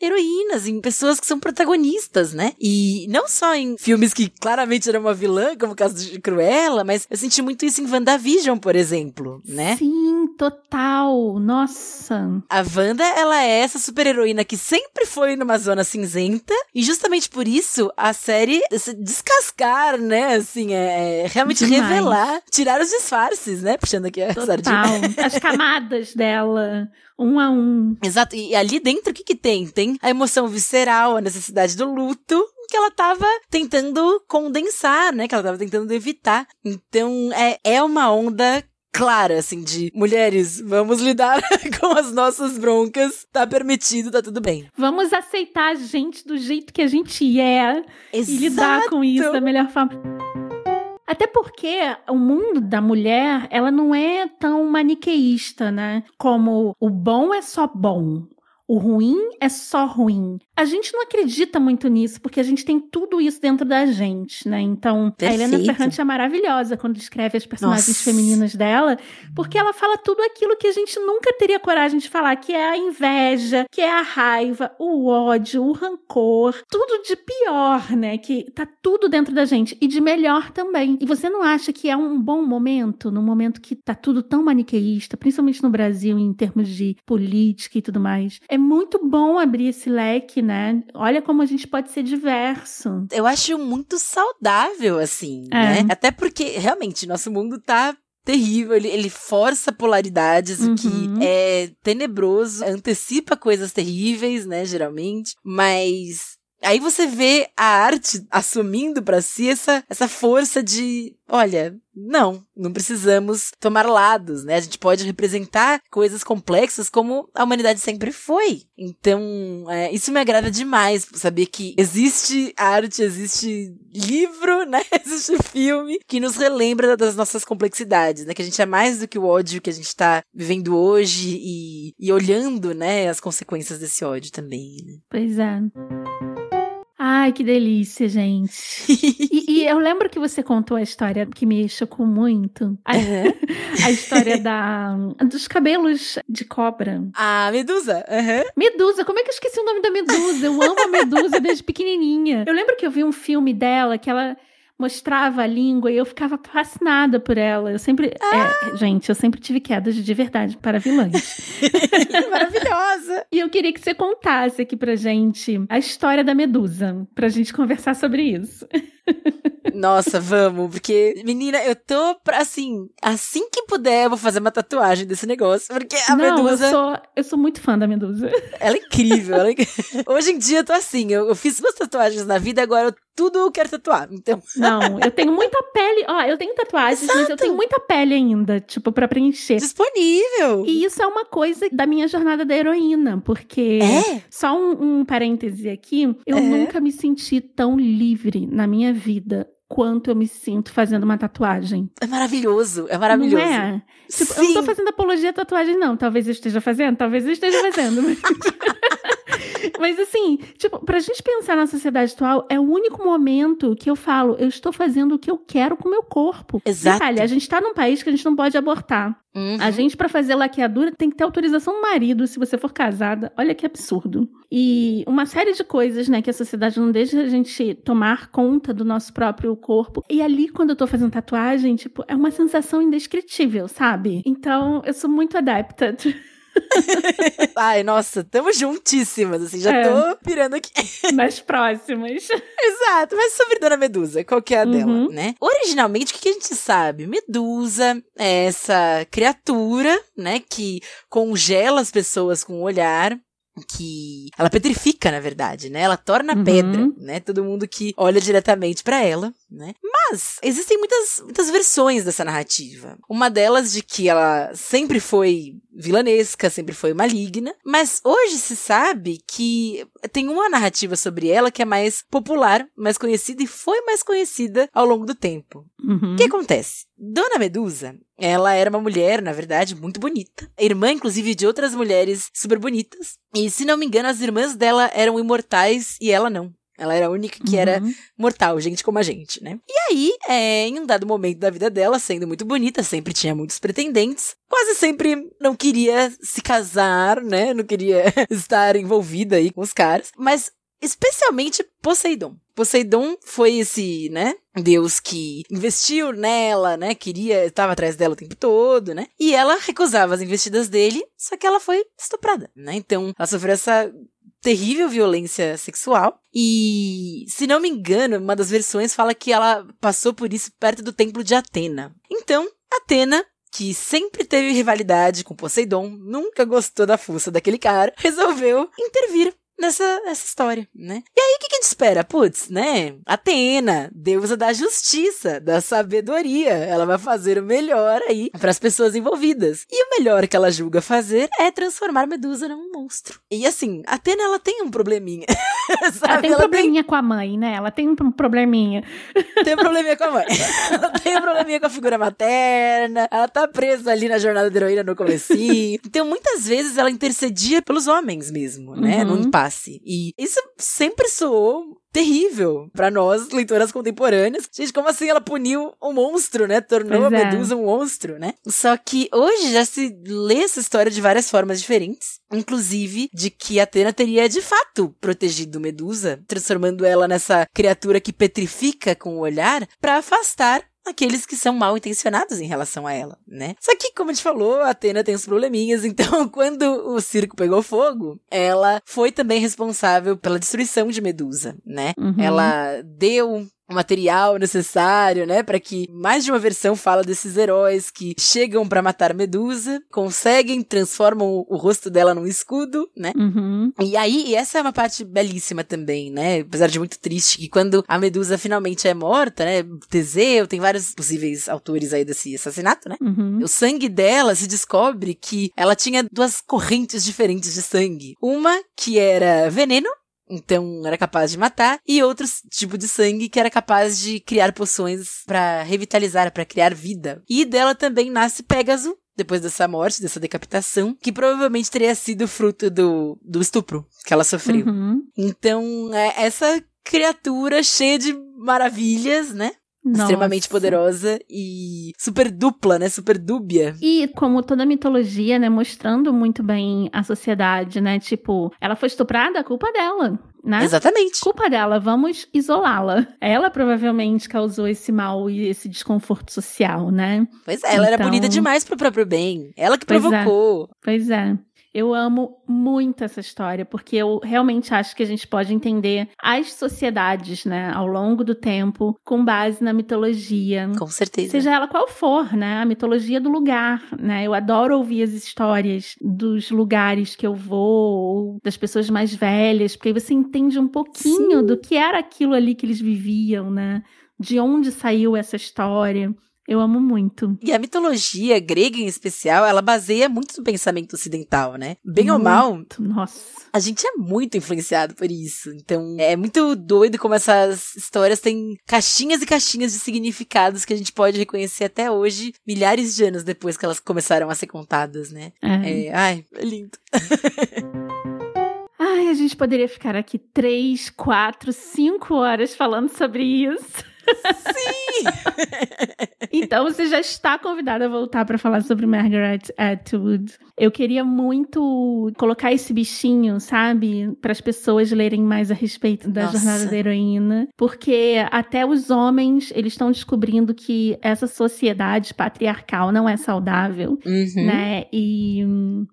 Speaker 5: heroínas, em pessoas que são protagonistas, né? E não só em filmes que claramente era uma vilã, como o caso de Cruella, mas eu senti muito isso em WandaVision, por exemplo, né?
Speaker 3: Sim, total. Nossa.
Speaker 5: A Wanda, ela é essa super-heroína que sempre foi numa zona cinzenta, e justamente por isso a série se descascar, né? Assim, é, é realmente
Speaker 3: Demais.
Speaker 5: revelar, tirar os disfarces, né? Puxando aqui a sardinha.
Speaker 3: Total. As camadas dela, um a um.
Speaker 5: Exato, e ali dentro o que que tem? Tem a emoção visceral, a necessidade do luto, que ela tava tentando condensar, né? Que ela tava tentando evitar. Então, é, é uma onda clara, assim, de mulheres, vamos lidar com as nossas broncas, tá permitido, tá tudo bem.
Speaker 3: Vamos aceitar a gente do jeito que a gente é e lidar com isso da melhor forma. Até porque o mundo da mulher, ela não é tão maniqueísta, né? Como o bom é só bom, o ruim é só ruim. A gente não acredita muito nisso, porque a gente tem tudo isso dentro da gente, né? Então,
Speaker 5: Perfeito.
Speaker 3: a Helena Ferrante é maravilhosa quando escreve as personagens
Speaker 5: Nossa.
Speaker 3: femininas dela, porque ela fala tudo aquilo que a gente nunca teria coragem de falar, que é a inveja, que é a raiva, o ódio, o rancor, tudo de pior, né? Que tá tudo dentro da gente e de melhor também. E você não acha que é um bom momento, num momento que tá tudo tão maniqueísta, principalmente no Brasil em termos de política e tudo mais? É muito bom abrir esse leque, né? Olha como a gente pode ser diverso.
Speaker 5: Eu acho muito saudável, assim,
Speaker 3: É.
Speaker 5: né? Até porque, realmente, nosso mundo tá terrível, ele, ele força polaridades, o
Speaker 3: Uhum.
Speaker 5: que é tenebroso, antecipa coisas terríveis, né, geralmente, mas aí você vê a arte assumindo pra si essa, essa força de, olha, não, não precisamos tomar lados, né? A gente pode representar coisas complexas como a humanidade sempre foi. Então, é, isso me agrada demais, saber que existe arte, existe livro, né? Existe filme que nos relembra das nossas complexidades, né? Que a gente é mais do que o ódio que a gente tá vivendo hoje e, e olhando, né, as consequências desse ódio também, né?
Speaker 3: Pois é. Ai, que delícia, gente. E, e eu lembro que você contou a história que me chocou muito. A, a história da, dos cabelos de cobra.
Speaker 5: A Medusa, aham.
Speaker 3: Medusa, como é que eu esqueci o nome da Medusa? Eu amo a Medusa desde pequenininha. Eu lembro que eu vi um filme dela que ela mostrava a língua e eu ficava fascinada por ela. Eu sempre. é, gente, eu sempre tive quedas de verdade para vilãs.
Speaker 5: Maravilhosa!
Speaker 3: E eu queria que você contasse aqui pra gente a história da Medusa, pra gente conversar sobre isso.
Speaker 5: Nossa, vamos, porque, menina, eu tô pra, assim, assim que puder, eu vou fazer uma tatuagem desse negócio, porque a
Speaker 3: Não,
Speaker 5: Medusa,
Speaker 3: eu sou, eu sou muito fã da Medusa.
Speaker 5: ela é incrível. ela é Hoje em dia eu tô assim, eu, eu fiz duas tatuagens na vida, agora eu, tudo eu quero tatuar, então...
Speaker 3: Não, eu tenho muita pele. Ó, eu tenho tatuagens, mas eu tenho muita pele ainda, tipo, pra preencher.
Speaker 5: Disponível!
Speaker 3: E isso é uma coisa da minha jornada da heroína, porque.
Speaker 5: É?
Speaker 3: Só um, um parêntese aqui, eu
Speaker 5: É.
Speaker 3: nunca me senti tão livre na minha vida quanto eu me sinto fazendo uma tatuagem.
Speaker 5: É maravilhoso, é maravilhoso.
Speaker 3: Não é? Tipo, eu não tô
Speaker 5: Sim.
Speaker 3: fazendo apologia à tatuagem, não. Talvez eu esteja fazendo, talvez eu esteja fazendo. Mas, pra gente pensar na sociedade atual, é o único momento que eu falo, eu estou fazendo o que eu quero com o meu corpo.
Speaker 5: Exato.
Speaker 3: Detalhe, a gente tá num país que a gente não pode abortar.
Speaker 5: Uhum.
Speaker 3: A gente, pra fazer laqueadura, tem que ter autorização do marido se você for casada. Olha que absurdo. E uma série de coisas, né, que a sociedade não deixa a gente tomar conta do nosso próprio corpo. E ali, quando eu tô fazendo tatuagem, tipo, é uma sensação indescritível, sabe? Então, eu sou muito adepta.
Speaker 5: Ai, nossa, tamo juntíssimas, assim, já
Speaker 3: É.
Speaker 5: tô pirando aqui.
Speaker 3: nas próximas.
Speaker 5: Exato, mas sobre Dona Medusa, qual que é a
Speaker 3: Uhum.
Speaker 5: dela, né? Originalmente, o que que a gente sabe? Medusa é essa criatura, né, que congela as pessoas com o olhar, que ela petrifica, na verdade, né? Ela torna
Speaker 3: Uhum.
Speaker 5: pedra, né? Todo mundo que olha diretamente pra ela, né? Mas existem muitas, muitas versões dessa narrativa. Uma delas de que ela sempre foi vilanesca, sempre foi maligna, mas hoje se sabe que tem uma narrativa sobre ela que é mais popular, mais conhecida e foi mais conhecida ao longo do tempo.
Speaker 3: Uhum.
Speaker 5: O que acontece? Dona Medusa, ela era uma mulher, na verdade, muito bonita. Irmã, inclusive, de outras mulheres super bonitas. E, se não me engano, as irmãs dela eram imortais e ela não. Ela era a única que
Speaker 3: uhum.
Speaker 5: era mortal, gente como a gente, né? E aí, é, em um dado momento da vida dela, sendo muito bonita, sempre tinha muitos pretendentes, quase sempre não queria se casar, né? Não queria estar envolvida aí com os caras, mas especialmente Poseidon. Poseidon foi esse, né, deus que investiu nela, né, queria, estava atrás dela o tempo todo, né? E ela recusava as investidas dele, só que ela foi estuprada, né? Então, ela sofreu essa terrível violência sexual. E, se não me engano, uma das versões fala que ela passou por isso perto do templo de Atena. Então, Atena que sempre teve rivalidade com Poseidon, nunca gostou da fuça daquele cara, resolveu intervir nessa, nessa história, né? E aí, o que, que a gente espera? Putz, né? Atena, deusa da justiça, da sabedoria. Ela vai fazer o melhor aí para as pessoas envolvidas. E o melhor que ela julga fazer é transformar Medusa num monstro. E assim, Atena, ela tem um probleminha.
Speaker 3: Sabe? Ela tem um ela probleminha tem... com a mãe, né? Ela tem um probleminha.
Speaker 5: Tem um probleminha com a mãe. ela tem um probleminha com a figura materna. Ela tá presa ali na jornada da heroína no comecinho. Então, muitas vezes, ela intercedia pelos homens mesmo, né? Uhum. No impasse. E isso sempre soou terrível para nós, leitoras contemporâneas. Gente, como assim ela puniu um monstro, né? Tornou pois a é. Medusa é. um monstro, né? Só que hoje já se lê essa história de várias formas diferentes, inclusive de que Atena teria de fato protegido Medusa, transformando ela nessa criatura que petrifica com o olhar para afastar aqueles que são mal intencionados em relação a ela, né? Só que, como a gente falou, a Atena tem os probleminhas, então quando o circo pegou fogo, ela foi também responsável pela destruição de Medusa, né?
Speaker 3: Uhum.
Speaker 5: Ela deu o material necessário, né, para que mais de uma versão fala desses heróis que chegam para matar Medusa, conseguem, transformam o, rosto dela num escudo, né?
Speaker 3: Uhum.
Speaker 5: E aí, e essa é uma parte belíssima também, né? Apesar de muito triste que quando a Medusa finalmente é morta, né, Teseu, tem vários possíveis autores aí desse assassinato, né?
Speaker 3: Uhum.
Speaker 5: O sangue dela se descobre que ela tinha duas correntes diferentes de sangue. Uma que era veneno então era capaz de matar, e outros tipo de sangue que era capaz de criar poções para revitalizar, para criar vida. E dela também nasce Pégaso, depois dessa morte, dessa decapitação, que provavelmente teria sido fruto do, do estupro que ela sofreu.
Speaker 3: Uhum.
Speaker 5: Então, é essa criatura cheia de maravilhas, né?
Speaker 3: Nossa.
Speaker 5: extremamente poderosa e super dupla, né? Super dúbia.
Speaker 3: E como toda mitologia, né, mostrando muito bem a sociedade, né? Tipo, ela foi estuprada, culpa dela. Né?
Speaker 5: Exatamente.
Speaker 3: Culpa dela, vamos isolá-la. Ela provavelmente causou esse mal e esse desconforto social, né?
Speaker 5: Pois é, ela então... era bonita demais pro próprio bem. Ela que
Speaker 3: pois
Speaker 5: provocou.
Speaker 3: É. Pois é. Eu amo muito essa história, porque eu realmente acho que a gente pode entender as sociedades, né, ao longo do tempo, com base na mitologia.
Speaker 5: Com certeza.
Speaker 3: Seja ela qual for, né, a mitologia do lugar, né? Eu adoro ouvir as histórias dos lugares que eu vou, das pessoas mais velhas, porque aí você entende um pouquinho Sim. do que era aquilo ali que eles viviam, né? De onde saiu essa história. Eu amo muito.
Speaker 5: E a mitologia grega, em especial, ela baseia muito no pensamento ocidental, né? Bem muito. ou mal.
Speaker 3: Nossa.
Speaker 5: A gente é muito influenciado por isso. Então, é muito doido como essas histórias têm caixinhas e caixinhas de significados que a gente pode reconhecer até hoje, milhares de anos depois que elas começaram a ser contadas, né?
Speaker 3: É.
Speaker 5: é ai, é lindo.
Speaker 3: Ai, a gente poderia ficar aqui três, quatro, cinco horas falando sobre isso.
Speaker 5: Sim!
Speaker 3: então você já está convidada a voltar para falar sobre Margaret Atwood. Eu queria muito colocar esse bichinho, sabe, para as pessoas lerem mais a respeito da Nossa. jornada da heroína, porque até os homens eles estão descobrindo que essa sociedade patriarcal não é saudável,
Speaker 5: uhum.
Speaker 3: né? E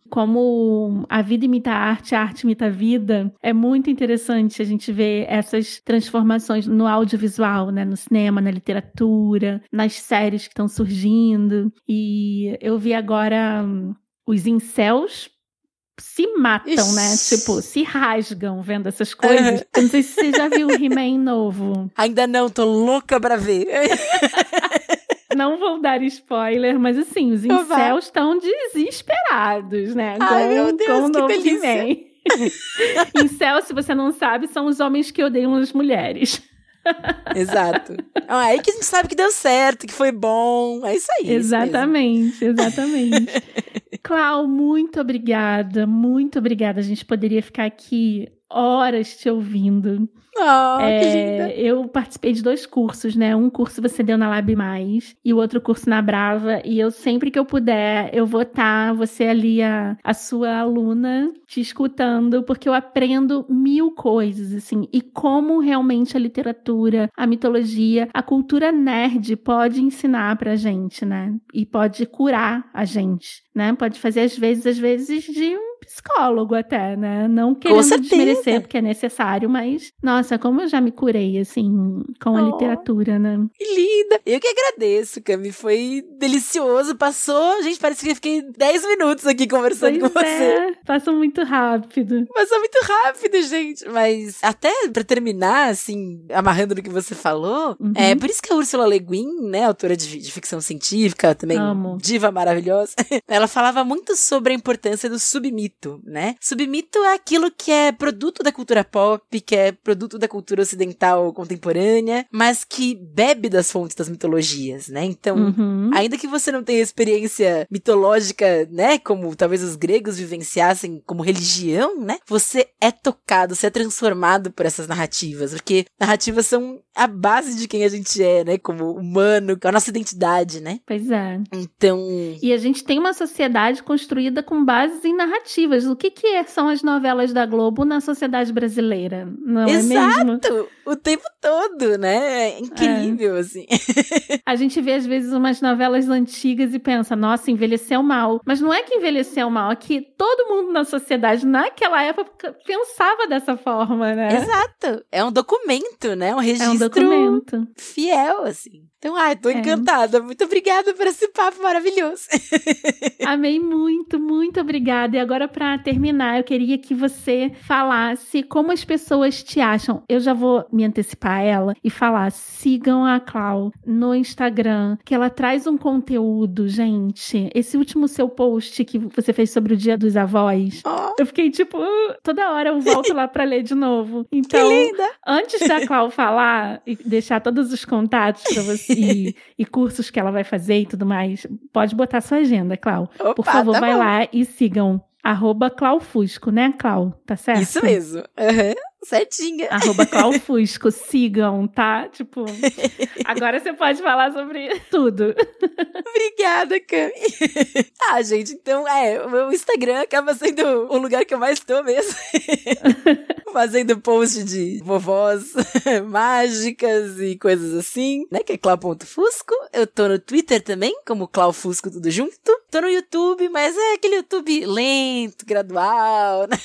Speaker 3: como a vida imita a arte, a arte imita a vida, é muito interessante a gente ver essas transformações no audiovisual, né? No cinema, na literatura, nas séries que estão surgindo. E eu vi agora hum, os incels se matam, né? Tipo, se rasgam vendo essas coisas. Eu não sei se você já viu o He-Man novo.
Speaker 5: Ainda não, tô louca pra ver.
Speaker 3: Não vou dar spoiler, mas assim, os incels estão desesperados, né?
Speaker 5: Ai, meu Deus,
Speaker 3: com o
Speaker 5: que
Speaker 3: novo
Speaker 5: delícia.
Speaker 3: He-Man. Incel, se você não sabe, são os homens que odeiam as mulheres.
Speaker 5: Exato. Ah, aí que a gente sabe que deu certo, que foi bom. É isso aí. isso
Speaker 3: Exatamente, exatamente. Clau, muito obrigada, muito obrigada. A gente poderia ficar aqui horas te ouvindo.
Speaker 5: Oh,
Speaker 3: É, eu participei de dois cursos, né? Um curso você deu na Lab Mais e o outro curso na Brava. E eu sempre que eu puder, eu vou estar, você ali, a, a sua aluna, te escutando, porque eu aprendo mil coisas, assim. E como realmente a literatura, a mitologia, a cultura nerd pode ensinar pra gente, né? E pode curar a gente, né? Pode fazer, às vezes, às vezes, de um psicólogo até, né? Não querendo desmerecer, porque é necessário, mas, nossa, como eu já me curei, assim, com a
Speaker 5: Oh.
Speaker 3: literatura, né?
Speaker 5: Que linda. Eu que agradeço, Cami. Foi delicioso. Passou, gente, parece que eu fiquei 10 minutos aqui conversando
Speaker 3: Pois
Speaker 5: com você.
Speaker 3: é, passa muito rápido.
Speaker 5: Passou muito rápido, gente. Mas até pra terminar, assim, amarrando no que você falou,
Speaker 3: Uhum.
Speaker 5: é por isso que a Ursula Le Guin, né, autora de, de ficção científica, também
Speaker 3: Amo.
Speaker 5: diva maravilhosa, ela falava muito sobre a importância do submito, né? Submito é aquilo que é produto da cultura pop, que é produto da cultura ocidental contemporânea, mas que bebe das fontes das mitologias, né? Então,
Speaker 3: Uhum.
Speaker 5: Ainda que você não tenha experiência mitológica, né, como talvez os gregos vivenciassem como religião, né, você é tocado, você é transformado por essas narrativas, porque narrativas são a base de quem a gente é, né, como humano, a nossa identidade, né?
Speaker 3: Pois é.
Speaker 5: Então,
Speaker 3: E a gente tem uma sociedade construída com bases em narrativas. O que, que é- são as novelas da Globo na sociedade brasileira? Não é mesmo?
Speaker 5: exato, o tempo todo, né? É incrível, assim.
Speaker 3: A gente vê, às vezes, umas novelas antigas e pensa, nossa, envelheceu mal. Mas não é que envelheceu mal, é que todo mundo na sociedade, naquela época, pensava dessa forma, né?
Speaker 5: Exato. É um documento, né? Um registro
Speaker 3: É um documento.
Speaker 5: fiel, assim. Então, ai, tô
Speaker 3: É.
Speaker 5: encantada. Muito obrigada por esse papo maravilhoso.
Speaker 3: Amei muito, muito obrigada. E agora, para terminar, eu queria que você falasse como as pessoas te acham. Eu já vou me antecipar a ela e falar: sigam a Clau no Instagram, que ela traz um conteúdo, gente. Esse último seu post que você fez sobre o Dia dos Avós.
Speaker 5: Ó,
Speaker 3: Eu fiquei tipo, "Uh", toda hora eu volto lá pra ler de novo.
Speaker 5: que
Speaker 3: Então,
Speaker 5: linda.
Speaker 3: antes da Clau falar e deixar todos os contatos pra você e, e cursos que ela vai fazer e tudo mais, pode botar sua agenda, Clau.
Speaker 5: Opa,
Speaker 3: Por favor,
Speaker 5: tá
Speaker 3: vai
Speaker 5: bom.
Speaker 3: lá e sigam arroba Claufusco, né, Clau? Tá certo?
Speaker 5: Isso mesmo. Aham, Certinha.
Speaker 3: Arroba Claufusco, sigam, tá? Tipo, agora você pode falar sobre tudo.
Speaker 5: Obrigada, Cami. ah, gente, então, é, o meu Instagram acaba sendo o lugar que eu mais tô mesmo. Fazendo post de vovós mágicas e coisas assim, né? Que é clau.fusco. Eu tô no Twitter também, como Claufusco, tudo junto. Tô no YouTube, mas é aquele YouTube lento, gradual, né?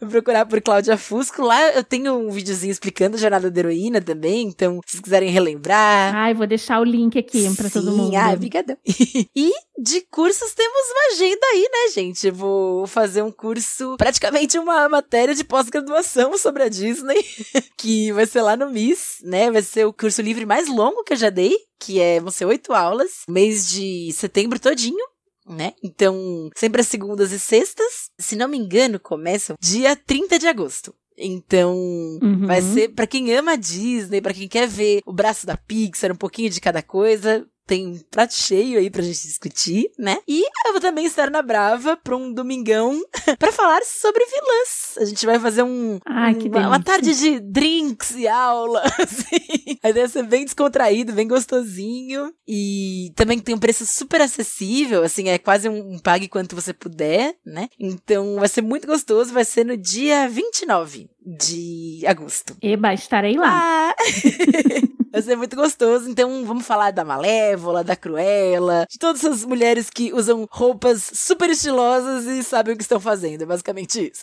Speaker 5: Vou procurar por Cláudia Fusco. Lá eu tenho um videozinho explicando a jornada da heroína também, então, se vocês quiserem relembrar,
Speaker 3: Ai, vou deixar o link aqui pra todo mundo.
Speaker 5: Ah, obrigadão. e de cursos temos uma agenda aí, né, gente? Eu vou fazer um curso, praticamente uma matéria de pós-graduação sobre a Disney, que vai ser lá no MIS, né? Vai ser o curso livre mais longo que eu já dei, que é, vão ser oito aulas, mês de setembro todinho. Né? Então, sempre às segundas e sextas. Se não me engano, começam dia 30 de agosto. Então,
Speaker 3: Uhum.
Speaker 5: Vai ser pra quem ama a Disney, pra quem quer ver o braço da Pixar, um pouquinho de cada coisa. Tem um prato cheio aí pra gente discutir, né? E eu vou também estar na Brava pra um domingão pra falar sobre vilãs. A gente vai fazer um,
Speaker 3: Ai, que
Speaker 5: uma, uma tarde de drinks e aula, assim. A ideia é ser bem descontraído, bem gostosinho. E também tem um preço super acessível, assim, é quase um, um pague quanto você puder, né? Então vai ser muito gostoso, vai ser no dia 29 de agosto.
Speaker 3: Eba, estarei lá.
Speaker 5: Ah! Vai ser muito gostoso. Então, vamos falar da Malévola, da Cruella, de todas essas mulheres que usam roupas super estilosas e sabem o que estão fazendo. É basicamente isso.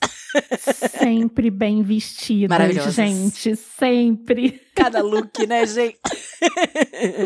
Speaker 3: Sempre bem vestidas, gente. Sempre.
Speaker 5: Cada look, né, gente?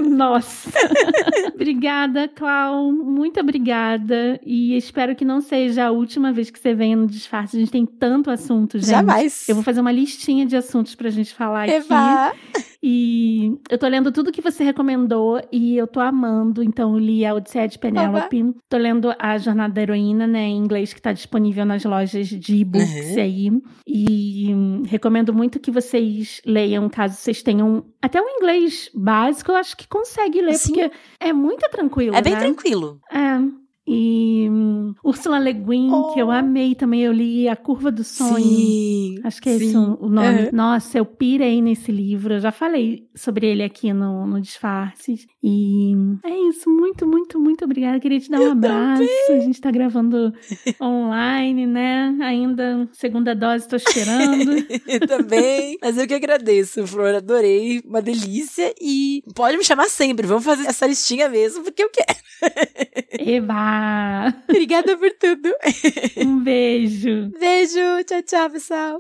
Speaker 3: Nossa. obrigada, Clau. Muito obrigada. E espero que não seja a última vez que você venha no disfarce. A gente tem tanto assunto, gente.
Speaker 5: Jamais.
Speaker 3: Eu vou fazer uma listinha de assuntos pra gente falar
Speaker 5: Eva.
Speaker 3: aqui. E eu tô lendo tudo que você recomendou e eu tô amando. Então, eu li a Odisseia de Penélope. Tô lendo a Jornada da Heroína, né, em inglês, que tá disponível nas lojas de e-books
Speaker 5: Uhum.
Speaker 3: aí. E hum, recomendo muito que vocês leiam, caso vocês tenham até um inglês básico, eu acho que consegue ler,
Speaker 5: Sim.
Speaker 3: porque é muito tranquilo,
Speaker 5: É bem
Speaker 3: né?
Speaker 5: tranquilo.
Speaker 3: É. E hum, Ursula Le Guin, que eu
Speaker 5: Oh.
Speaker 3: amei também, eu li A Curva do Sonho.
Speaker 5: Sim.
Speaker 3: Acho que é esse
Speaker 5: sim.
Speaker 3: o o nome.
Speaker 5: Uhum.
Speaker 3: Nossa, eu pirei nesse livro. Eu já falei sobre ele aqui no, no Disfarces. E é isso. Muito, muito, muito obrigada. Queria te dar um abraço. A gente tá gravando online, né? Ainda segunda dose, tô esperando.
Speaker 5: Eu também. Mas eu que agradeço, Flor. Adorei. Uma delícia. E pode me chamar sempre. Vamos fazer essa listinha mesmo, porque eu quero.
Speaker 3: Eba!
Speaker 5: Obrigada por tudo.
Speaker 3: Um beijo.
Speaker 5: Beijo. Tchau, tchau, pessoal.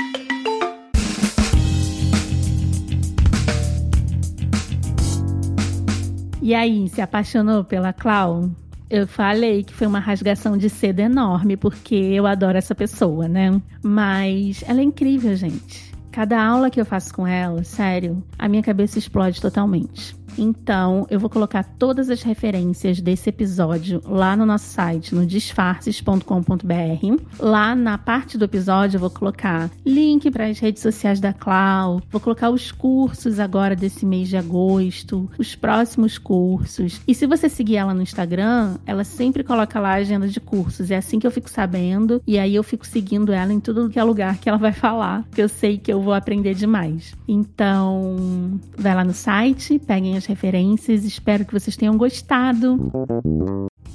Speaker 3: E aí, se apaixonou pela Clau? Eu falei que foi uma rasgação de seda enorme, porque eu adoro essa pessoa, né? Mas ela é incrível, gente. Cada aula que eu faço com ela, sério, a minha cabeça explode totalmente. Então, eu vou colocar todas as referências desse episódio lá no nosso site, no disfarces.com.br. Lá na parte do episódio, eu vou colocar link para as redes sociais da Clau, vou colocar os cursos agora desse mês de agosto, os próximos cursos. E se você seguir ela no Instagram, ela sempre coloca lá a agenda de cursos. É assim que eu fico sabendo, e aí eu fico seguindo ela em tudo que é lugar que ela vai falar, porque eu sei que eu vou aprender demais. Então, vai lá no site, peguem as referências, espero que vocês tenham gostado.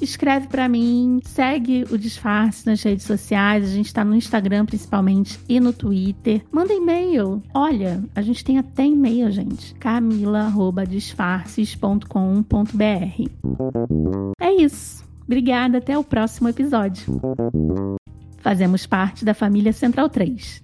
Speaker 3: Escreve pra mim, segue o Disfarce nas redes sociais, a gente tá no Instagram principalmente e no Twitter. Manda e-mail. Olha, a gente tem até e-mail, gente. camila@disfarces.com.br. É isso. Obrigada, até o próximo episódio. Fazemos parte da família Central 3.